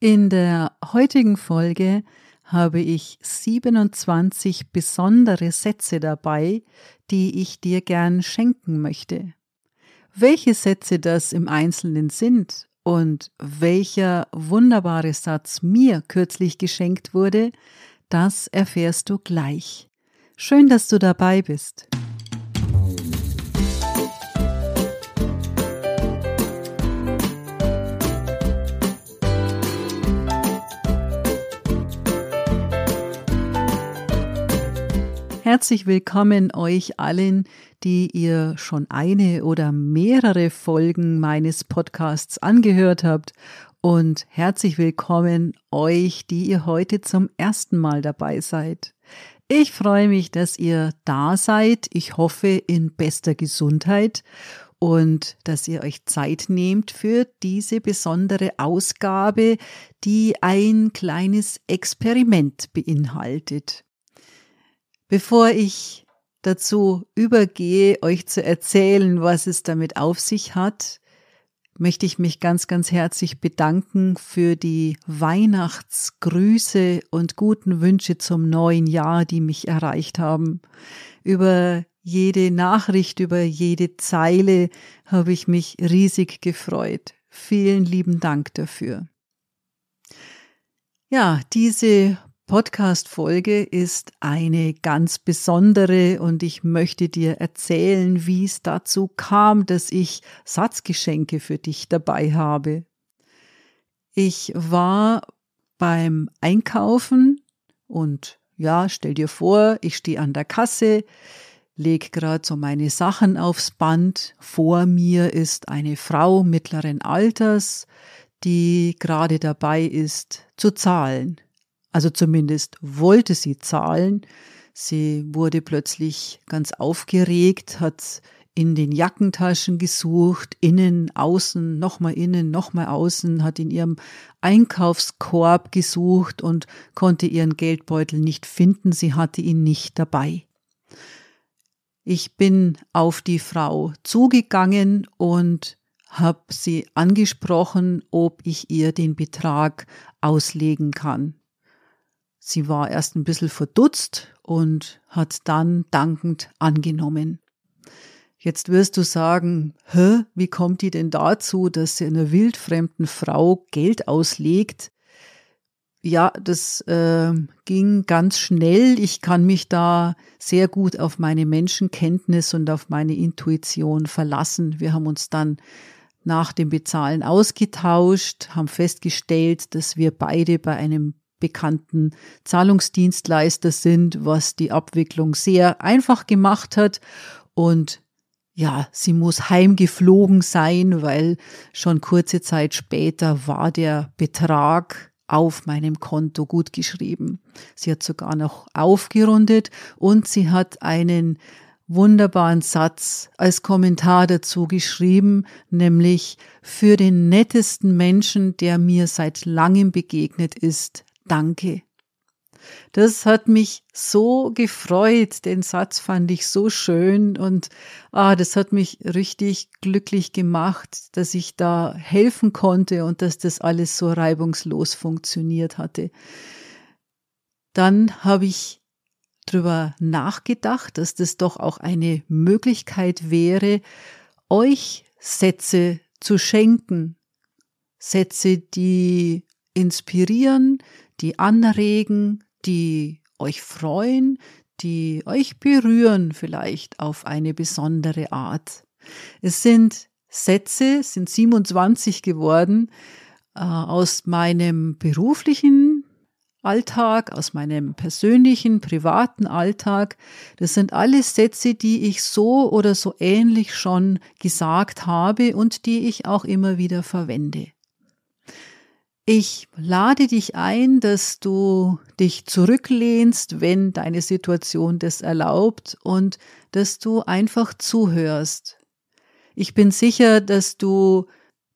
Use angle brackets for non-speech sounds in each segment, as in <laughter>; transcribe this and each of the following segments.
In der heutigen Folge habe ich 27 besondere Sätze dabei, die ich dir gern schenken möchte. Welche Sätze das im Einzelnen sind und welcher wunderbare Satz mir kürzlich geschenkt wurde, das erfährst du gleich. Schön, dass du dabei bist. Herzlich willkommen euch allen, die ihr schon eine oder mehrere Folgen meines Podcasts angehört habt und herzlich willkommen euch, die ihr heute zum ersten Mal dabei seid. Ich freue mich, dass ihr da seid. Ich hoffe in bester Gesundheit und dass ihr euch Zeit nehmt für diese besondere Ausgabe, die ein kleines Experiment beinhaltet. Bevor ich dazu übergehe, euch zu erzählen, was es damit auf sich hat, möchte ich mich ganz, ganz herzlich bedanken für die Weihnachtsgrüße und guten Wünsche zum neuen Jahr, die mich erreicht haben. Über jede Nachricht, über jede Zeile habe ich mich riesig gefreut. Vielen lieben Dank dafür. Ja, diese Podcast-Folge ist eine ganz besondere und ich möchte dir erzählen, wie es dazu kam, dass ich Satzgeschenke für dich dabei habe. Ich war beim Einkaufen und ja, stell dir vor, ich stehe an der Kasse, leg gerade so meine Sachen aufs Band. Vor mir ist eine Frau mittleren Alters, die gerade dabei ist zu zahlen. Also zumindest wollte sie zahlen. Sie wurde plötzlich ganz aufgeregt, hat in den Jackentaschen gesucht, innen, außen, nochmal innen, nochmal außen, hat in ihrem Einkaufskorb gesucht und konnte ihren Geldbeutel nicht finden, sie hatte ihn nicht dabei. Ich bin auf die Frau zugegangen und habe sie angesprochen, ob ich ihr den Betrag auslegen kann. Sie war erst ein bisschen verdutzt und hat dann dankend angenommen. Jetzt wirst du sagen, hä, wie kommt die denn dazu, dass sie einer wildfremden Frau Geld auslegt? Ja, das äh, ging ganz schnell. Ich kann mich da sehr gut auf meine Menschenkenntnis und auf meine Intuition verlassen. Wir haben uns dann nach dem Bezahlen ausgetauscht, haben festgestellt, dass wir beide bei einem bekannten Zahlungsdienstleister sind, was die Abwicklung sehr einfach gemacht hat. Und ja, sie muss heimgeflogen sein, weil schon kurze Zeit später war der Betrag auf meinem Konto gut geschrieben. Sie hat sogar noch aufgerundet und sie hat einen wunderbaren Satz als Kommentar dazu geschrieben, nämlich für den nettesten Menschen, der mir seit langem begegnet ist, Danke. Das hat mich so gefreut. Den Satz fand ich so schön und ah, das hat mich richtig glücklich gemacht, dass ich da helfen konnte und dass das alles so reibungslos funktioniert hatte. Dann habe ich drüber nachgedacht, dass das doch auch eine Möglichkeit wäre, euch Sätze zu schenken. Sätze, die inspirieren, die anregen, die euch freuen, die euch berühren vielleicht auf eine besondere Art. Es sind Sätze, sind 27 geworden äh, aus meinem beruflichen Alltag, aus meinem persönlichen, privaten Alltag. Das sind alles Sätze, die ich so oder so ähnlich schon gesagt habe und die ich auch immer wieder verwende. Ich lade dich ein, dass du dich zurücklehnst, wenn deine Situation das erlaubt und dass du einfach zuhörst. Ich bin sicher, dass du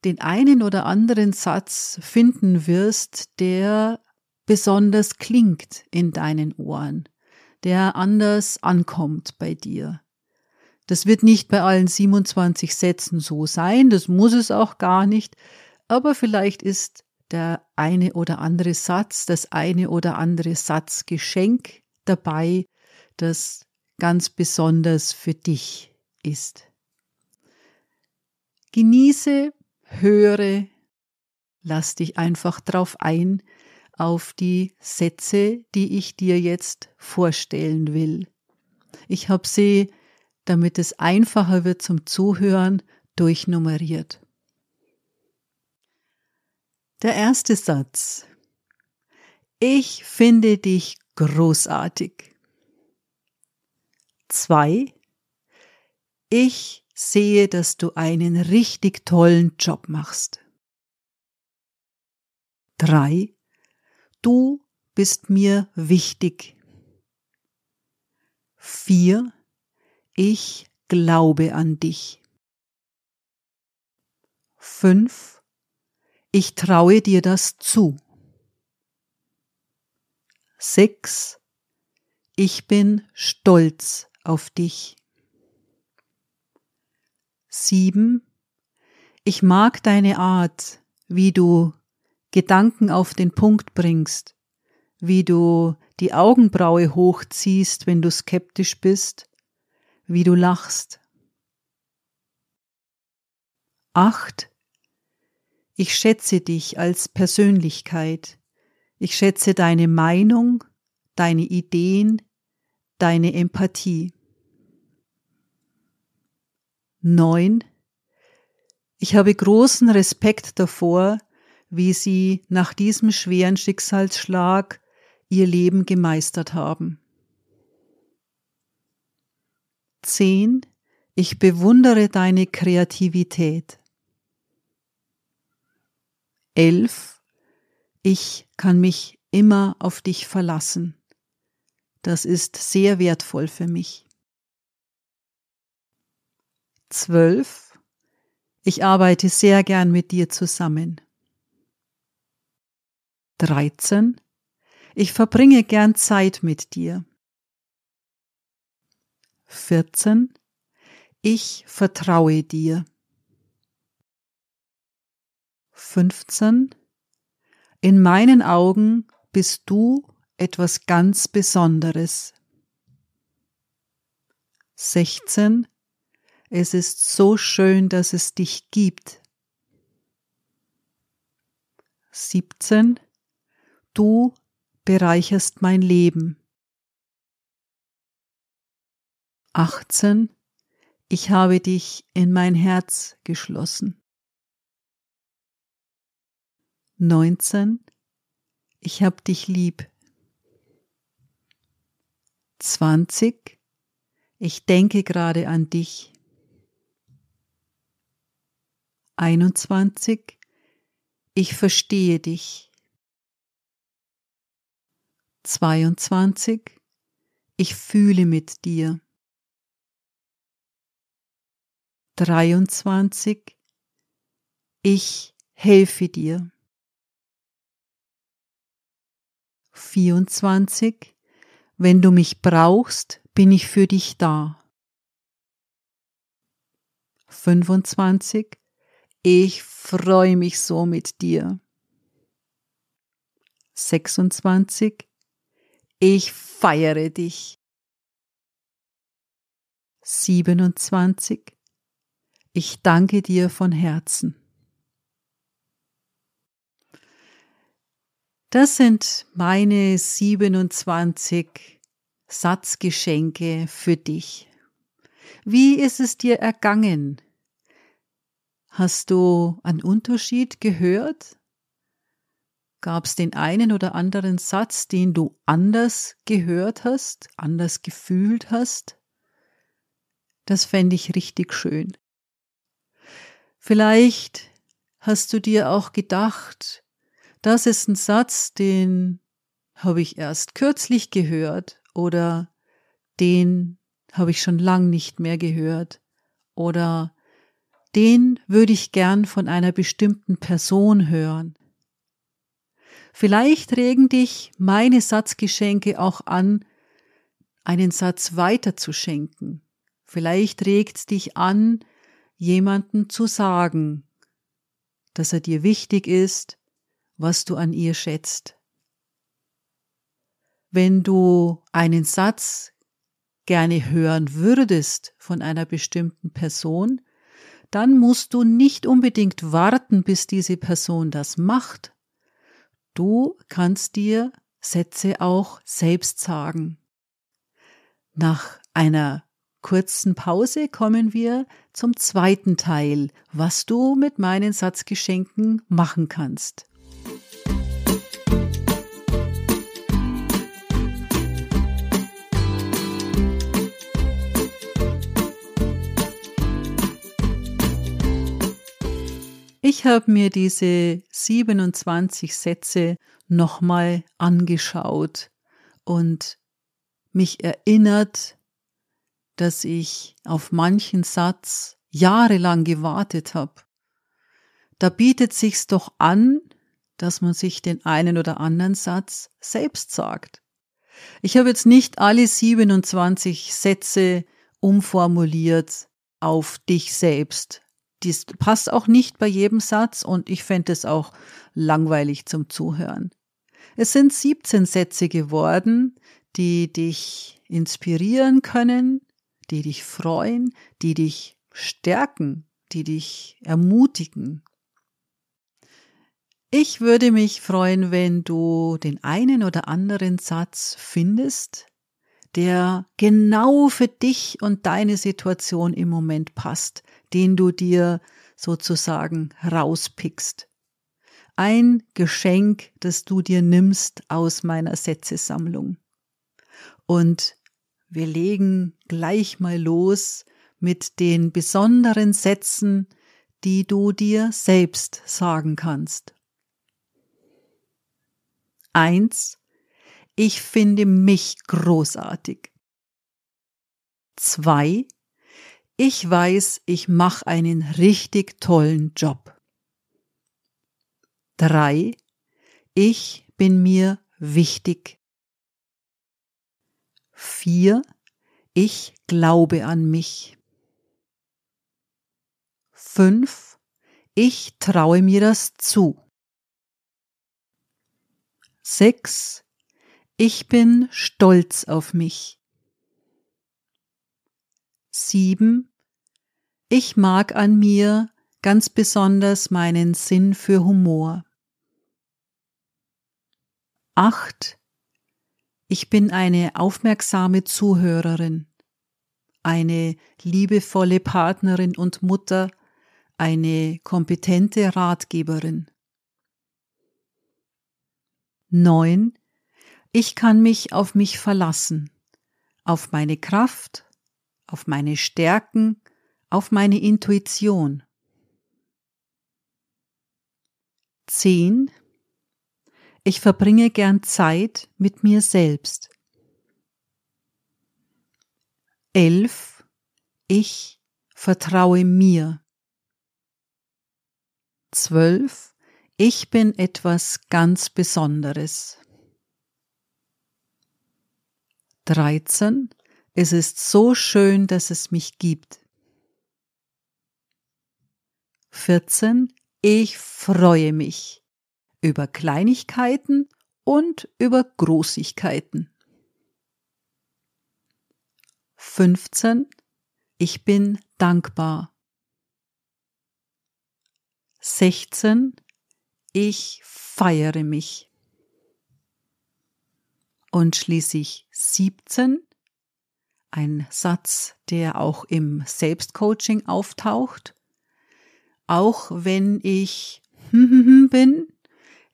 den einen oder anderen Satz finden wirst, der besonders klingt in deinen Ohren, der anders ankommt bei dir. Das wird nicht bei allen 27 Sätzen so sein, das muss es auch gar nicht, aber vielleicht ist der eine oder andere Satz, das eine oder andere Satzgeschenk dabei, das ganz besonders für dich ist. Genieße, höre, lass dich einfach drauf ein, auf die Sätze, die ich dir jetzt vorstellen will. Ich habe sie, damit es einfacher wird zum Zuhören, durchnummeriert. Der erste Satz. Ich finde dich großartig. Zwei. Ich sehe, dass du einen richtig tollen Job machst. Drei. Du bist mir wichtig. Vier. Ich glaube an dich. Fünf. Ich traue dir das zu. Sechs. Ich bin stolz auf dich. Sieben. Ich mag deine Art, wie du Gedanken auf den Punkt bringst, wie du die Augenbraue hochziehst, wenn du skeptisch bist, wie du lachst. Acht. Ich schätze dich als Persönlichkeit. Ich schätze deine Meinung, deine Ideen, deine Empathie. Neun. Ich habe großen Respekt davor, wie sie nach diesem schweren Schicksalsschlag ihr Leben gemeistert haben. Zehn. Ich bewundere deine Kreativität. Elf. Ich kann mich immer auf dich verlassen. Das ist sehr wertvoll für mich. Zwölf. Ich arbeite sehr gern mit dir zusammen. 13. Ich verbringe gern Zeit mit dir. 14. Ich vertraue dir. 15. In meinen Augen bist du etwas ganz Besonderes. 16. Es ist so schön, dass es dich gibt. 17. Du bereicherst mein Leben. 18. Ich habe dich in mein Herz geschlossen. 19. Ich hab dich lieb. 20. Ich denke gerade an dich. 21. Ich verstehe dich. 22. Ich fühle mit dir. 23. Ich helfe dir. 24. Wenn du mich brauchst, bin ich für dich da. 25. Ich freue mich so mit dir. 26. Ich feiere dich. 27. Ich danke dir von Herzen. Das sind meine 27 Satzgeschenke für dich. Wie ist es dir ergangen? Hast du einen Unterschied gehört? Gab es den einen oder anderen Satz, den du anders gehört hast, anders gefühlt hast? Das fände ich richtig schön. Vielleicht hast du dir auch gedacht, das ist ein Satz, den habe ich erst kürzlich gehört oder den habe ich schon lang nicht mehr gehört oder den würde ich gern von einer bestimmten Person hören. Vielleicht regen dich meine Satzgeschenke auch an, einen Satz weiterzuschenken. Vielleicht regt dich an, jemanden zu sagen, dass er dir wichtig ist was du an ihr schätzt. Wenn du einen Satz gerne hören würdest von einer bestimmten Person, dann musst du nicht unbedingt warten, bis diese Person das macht. Du kannst dir Sätze auch selbst sagen. Nach einer kurzen Pause kommen wir zum zweiten Teil, was du mit meinen Satzgeschenken machen kannst. Ich habe mir diese 27 Sätze nochmal angeschaut und mich erinnert, dass ich auf manchen Satz jahrelang gewartet habe. Da bietet sich's doch an, dass man sich den einen oder anderen Satz selbst sagt. Ich habe jetzt nicht alle 27 Sätze umformuliert auf dich selbst. Dies passt auch nicht bei jedem Satz und ich fände es auch langweilig zum Zuhören. Es sind 17 Sätze geworden, die dich inspirieren können, die dich freuen, die dich stärken, die dich ermutigen. Ich würde mich freuen, wenn du den einen oder anderen Satz findest, der genau für dich und deine Situation im Moment passt, den du dir sozusagen rauspickst. Ein Geschenk, das du dir nimmst aus meiner Sätzesammlung. Und wir legen gleich mal los mit den besonderen Sätzen, die du dir selbst sagen kannst. Eins, ich finde mich großartig. Zwei, ich weiß, ich mache einen richtig tollen Job. Drei, ich bin mir wichtig. Vier, ich glaube an mich. Fünf, ich traue mir das zu. Sechs, ich bin stolz auf mich. Sieben, ich mag an mir ganz besonders meinen Sinn für Humor. Acht, ich bin eine aufmerksame Zuhörerin, eine liebevolle Partnerin und Mutter, eine kompetente Ratgeberin. 9. Ich kann mich auf mich verlassen, auf meine Kraft, auf meine Stärken, auf meine Intuition. 10. Ich verbringe gern Zeit mit mir selbst. 11. Ich vertraue mir. 12. Ich bin etwas ganz Besonderes. 13. Es ist so schön, dass es mich gibt. 14. Ich freue mich über Kleinigkeiten und über Großigkeiten. 15. Ich bin dankbar. 16. Ich feiere mich. Und schließlich 17. Ein Satz, der auch im Selbstcoaching auftaucht. Auch wenn ich <laughs> bin,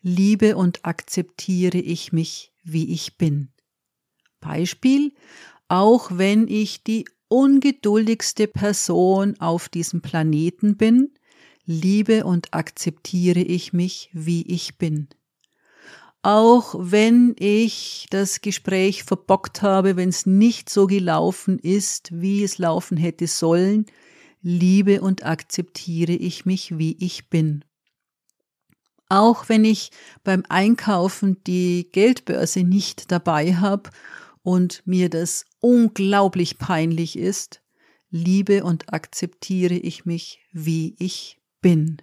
liebe und akzeptiere ich mich, wie ich bin. Beispiel, auch wenn ich die ungeduldigste Person auf diesem Planeten bin, liebe und akzeptiere ich mich, wie ich bin. Auch wenn ich das Gespräch verbockt habe, wenn es nicht so gelaufen ist, wie es laufen hätte sollen, liebe und akzeptiere ich mich, wie ich bin. Auch wenn ich beim Einkaufen die Geldbörse nicht dabei habe und mir das unglaublich peinlich ist, liebe und akzeptiere ich mich, wie ich bin.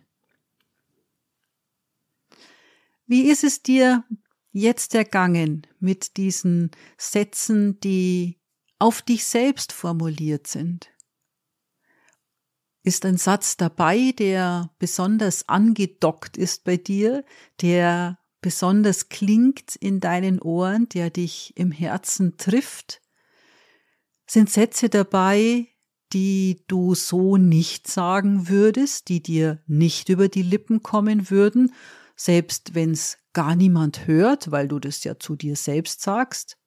Wie ist es dir jetzt ergangen mit diesen Sätzen, die auf dich selbst formuliert sind? Ist ein Satz dabei, der besonders angedockt ist bei dir, der besonders klingt in deinen Ohren, der dich im Herzen trifft? Sind Sätze dabei, die du so nicht sagen würdest, die dir nicht über die Lippen kommen würden, selbst wenn es gar niemand hört, weil du das ja zu dir selbst sagst?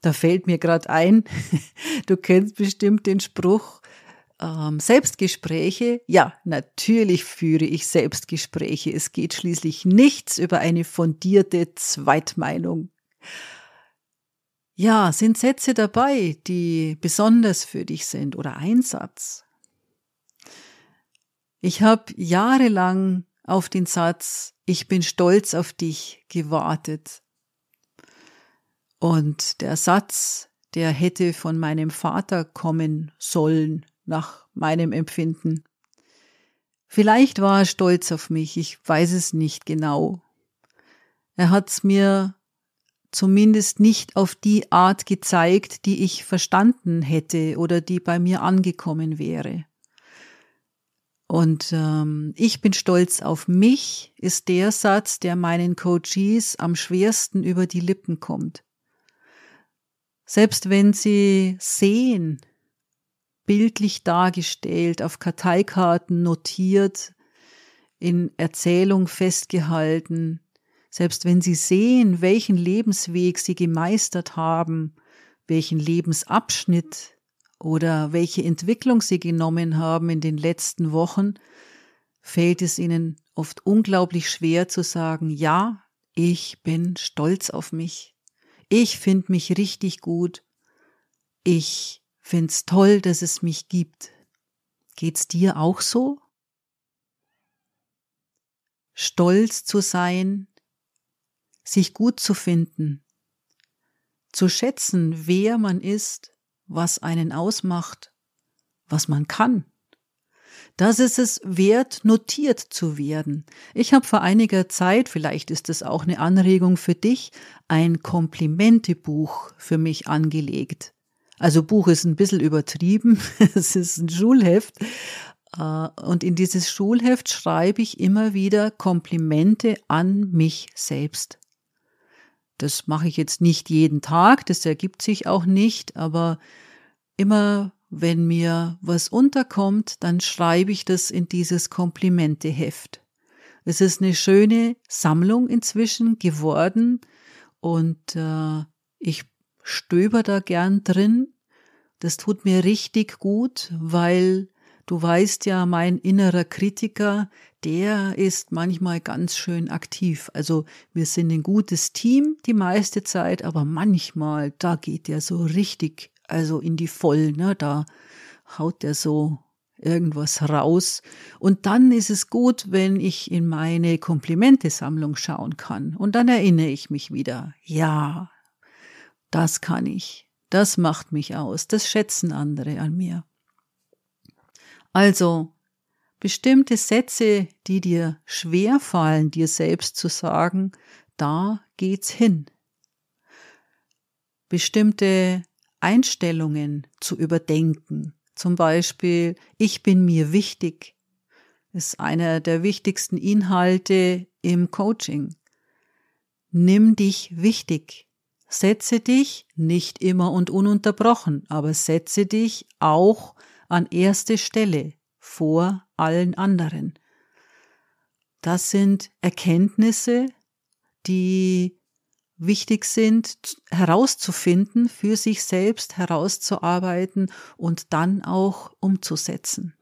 Da fällt mir gerade ein, <laughs> du kennst bestimmt den Spruch, ähm, Selbstgespräche, ja, natürlich führe ich Selbstgespräche. Es geht schließlich nichts über eine fundierte Zweitmeinung. Ja, sind Sätze dabei, die besonders für dich sind oder ein Satz? Ich habe jahrelang auf den Satz Ich bin stolz auf dich gewartet. Und der Satz, der hätte von meinem Vater kommen sollen, nach meinem Empfinden. Vielleicht war er stolz auf mich, ich weiß es nicht genau. Er hat's mir zumindest nicht auf die Art gezeigt, die ich verstanden hätte oder die bei mir angekommen wäre. Und ähm, ich bin stolz auf mich, ist der Satz, der meinen Coaches am schwersten über die Lippen kommt. Selbst wenn sie sehen, bildlich dargestellt, auf Karteikarten notiert, in Erzählung festgehalten, selbst wenn sie sehen, welchen Lebensweg sie gemeistert haben, welchen Lebensabschnitt oder welche Entwicklung sie genommen haben in den letzten Wochen, fällt es ihnen oft unglaublich schwer zu sagen, ja, ich bin stolz auf mich. Ich finde mich richtig gut. Ich Find's toll, dass es mich gibt. Geht's dir auch so? Stolz zu sein, sich gut zu finden, zu schätzen, wer man ist, was einen ausmacht, was man kann. Das ist es wert, notiert zu werden. Ich habe vor einiger Zeit, vielleicht ist es auch eine Anregung für dich, ein Komplimentebuch für mich angelegt. Also Buch ist ein bisschen übertrieben. <laughs> es ist ein Schulheft. Äh, und in dieses Schulheft schreibe ich immer wieder Komplimente an mich selbst. Das mache ich jetzt nicht jeden Tag, das ergibt sich auch nicht, aber immer wenn mir was unterkommt, dann schreibe ich das in dieses Komplimenteheft. Es ist eine schöne Sammlung inzwischen geworden und äh, ich stöber da gern drin. Das tut mir richtig gut, weil du weißt ja, mein innerer Kritiker, der ist manchmal ganz schön aktiv. Also wir sind ein gutes Team die meiste Zeit, aber manchmal, da geht der so richtig, also in die Voll, ne? da haut der so irgendwas raus. Und dann ist es gut, wenn ich in meine Komplimentesammlung schauen kann. Und dann erinnere ich mich wieder, ja, das kann ich, das macht mich aus, das schätzen andere an mir. Also, bestimmte Sätze, die dir schwer fallen, dir selbst zu sagen, da geht's hin. Bestimmte Einstellungen zu überdenken, zum Beispiel, ich bin mir wichtig, ist einer der wichtigsten Inhalte im Coaching. Nimm dich wichtig. Setze dich nicht immer und ununterbrochen, aber setze dich auch an erste Stelle vor allen anderen. Das sind Erkenntnisse, die wichtig sind herauszufinden, für sich selbst herauszuarbeiten und dann auch umzusetzen.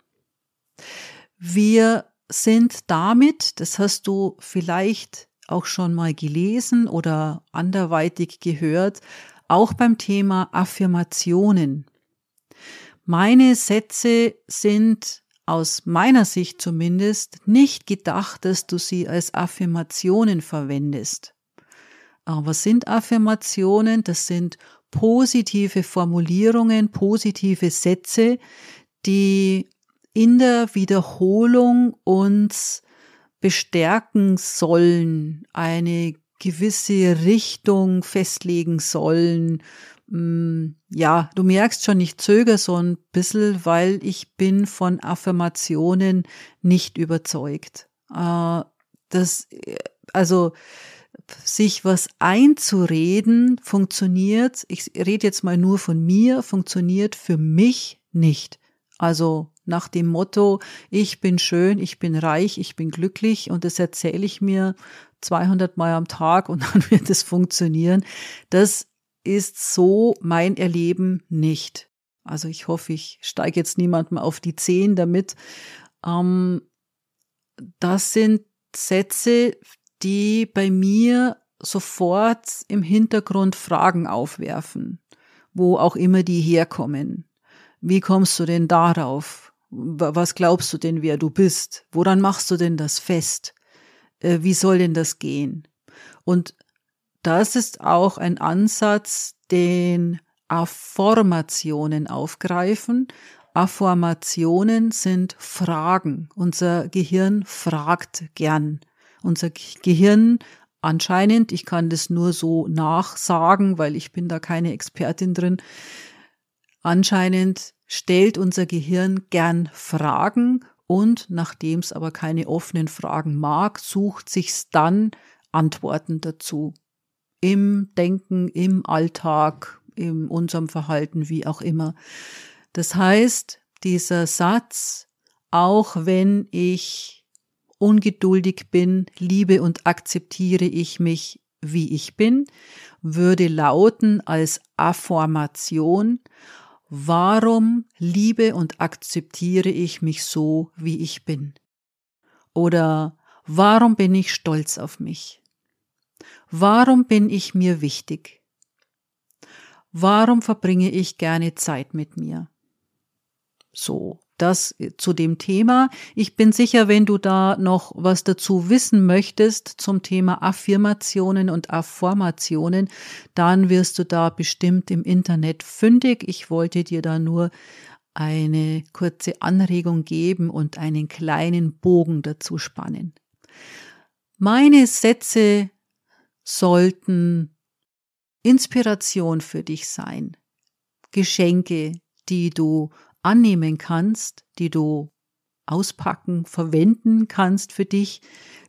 Wir sind damit, das hast du vielleicht auch schon mal gelesen oder anderweitig gehört, auch beim Thema Affirmationen. Meine Sätze sind aus meiner Sicht zumindest nicht gedacht, dass du sie als Affirmationen verwendest. Aber was sind Affirmationen? Das sind positive Formulierungen, positive Sätze, die in der Wiederholung uns bestärken sollen, eine gewisse Richtung festlegen sollen. Mm, ja, du merkst schon, ich zögere so ein bisschen, weil ich bin von Affirmationen nicht überzeugt. Äh, das, also, sich was einzureden funktioniert, ich rede jetzt mal nur von mir, funktioniert für mich nicht. Also nach dem Motto, ich bin schön, ich bin reich, ich bin glücklich und das erzähle ich mir 200 Mal am Tag und <laughs> dann wird es funktionieren. Das ist so mein Erleben nicht. Also ich hoffe, ich steige jetzt niemandem auf die Zehen damit. Ähm, das sind Sätze, die bei mir sofort im Hintergrund Fragen aufwerfen, wo auch immer die herkommen. Wie kommst du denn darauf? Was glaubst du denn, wer du bist? Woran machst du denn das fest? Äh, wie soll denn das gehen? Und das ist auch ein Ansatz, den Affirmationen aufgreifen. Affirmationen sind Fragen. Unser Gehirn fragt gern. Unser Gehirn anscheinend, ich kann das nur so nachsagen, weil ich bin da keine Expertin drin, anscheinend stellt unser Gehirn gern Fragen und nachdem es aber keine offenen Fragen mag, sucht sich's dann Antworten dazu. Im Denken, im Alltag, in unserem Verhalten, wie auch immer. Das heißt, dieser Satz, auch wenn ich ungeduldig bin, liebe und akzeptiere ich mich, wie ich bin, würde lauten als Affirmation, warum liebe und akzeptiere ich mich so, wie ich bin? Oder warum bin ich stolz auf mich? Warum bin ich mir wichtig? Warum verbringe ich gerne Zeit mit mir? So, das zu dem Thema. Ich bin sicher, wenn du da noch was dazu wissen möchtest zum Thema Affirmationen und Affirmationen, dann wirst du da bestimmt im Internet fündig. Ich wollte dir da nur eine kurze Anregung geben und einen kleinen Bogen dazu spannen. Meine Sätze sollten Inspiration für dich sein, Geschenke, die du annehmen kannst, die du auspacken, verwenden kannst für dich,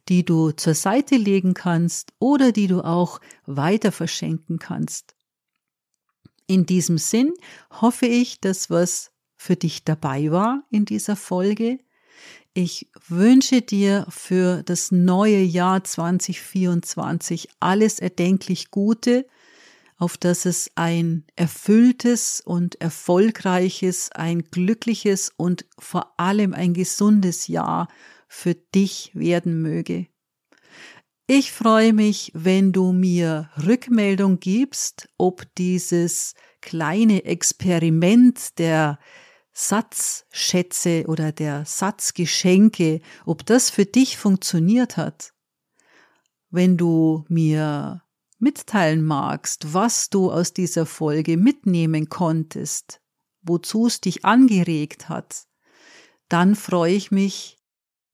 die du zur Seite legen kannst oder die du auch weiter verschenken kannst. In diesem Sinn hoffe ich, dass was für dich dabei war in dieser Folge. Ich wünsche dir für das neue Jahr 2024 alles erdenklich Gute auf dass es ein erfülltes und erfolgreiches, ein glückliches und vor allem ein gesundes Jahr für dich werden möge. Ich freue mich, wenn du mir Rückmeldung gibst, ob dieses kleine Experiment der Satzschätze oder der Satzgeschenke, ob das für dich funktioniert hat. Wenn du mir mitteilen magst, was du aus dieser Folge mitnehmen konntest, wozu es dich angeregt hat, dann freue ich mich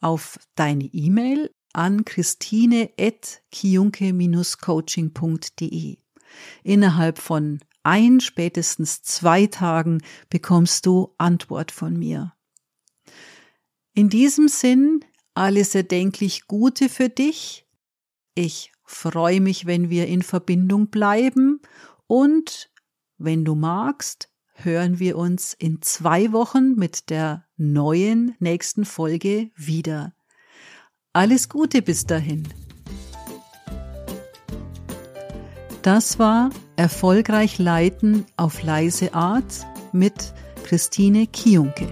auf deine E-Mail an christine.kiunke-coaching.de. Innerhalb von ein, spätestens zwei Tagen bekommst du Antwort von mir. In diesem Sinn, alles erdenklich Gute für dich. Ich freue mich, wenn wir in Verbindung bleiben und wenn du magst, hören wir uns in zwei Wochen mit der neuen nächsten Folge wieder. Alles Gute bis dahin. Das war Erfolgreich Leiten auf leise Art mit Christine Kiunke.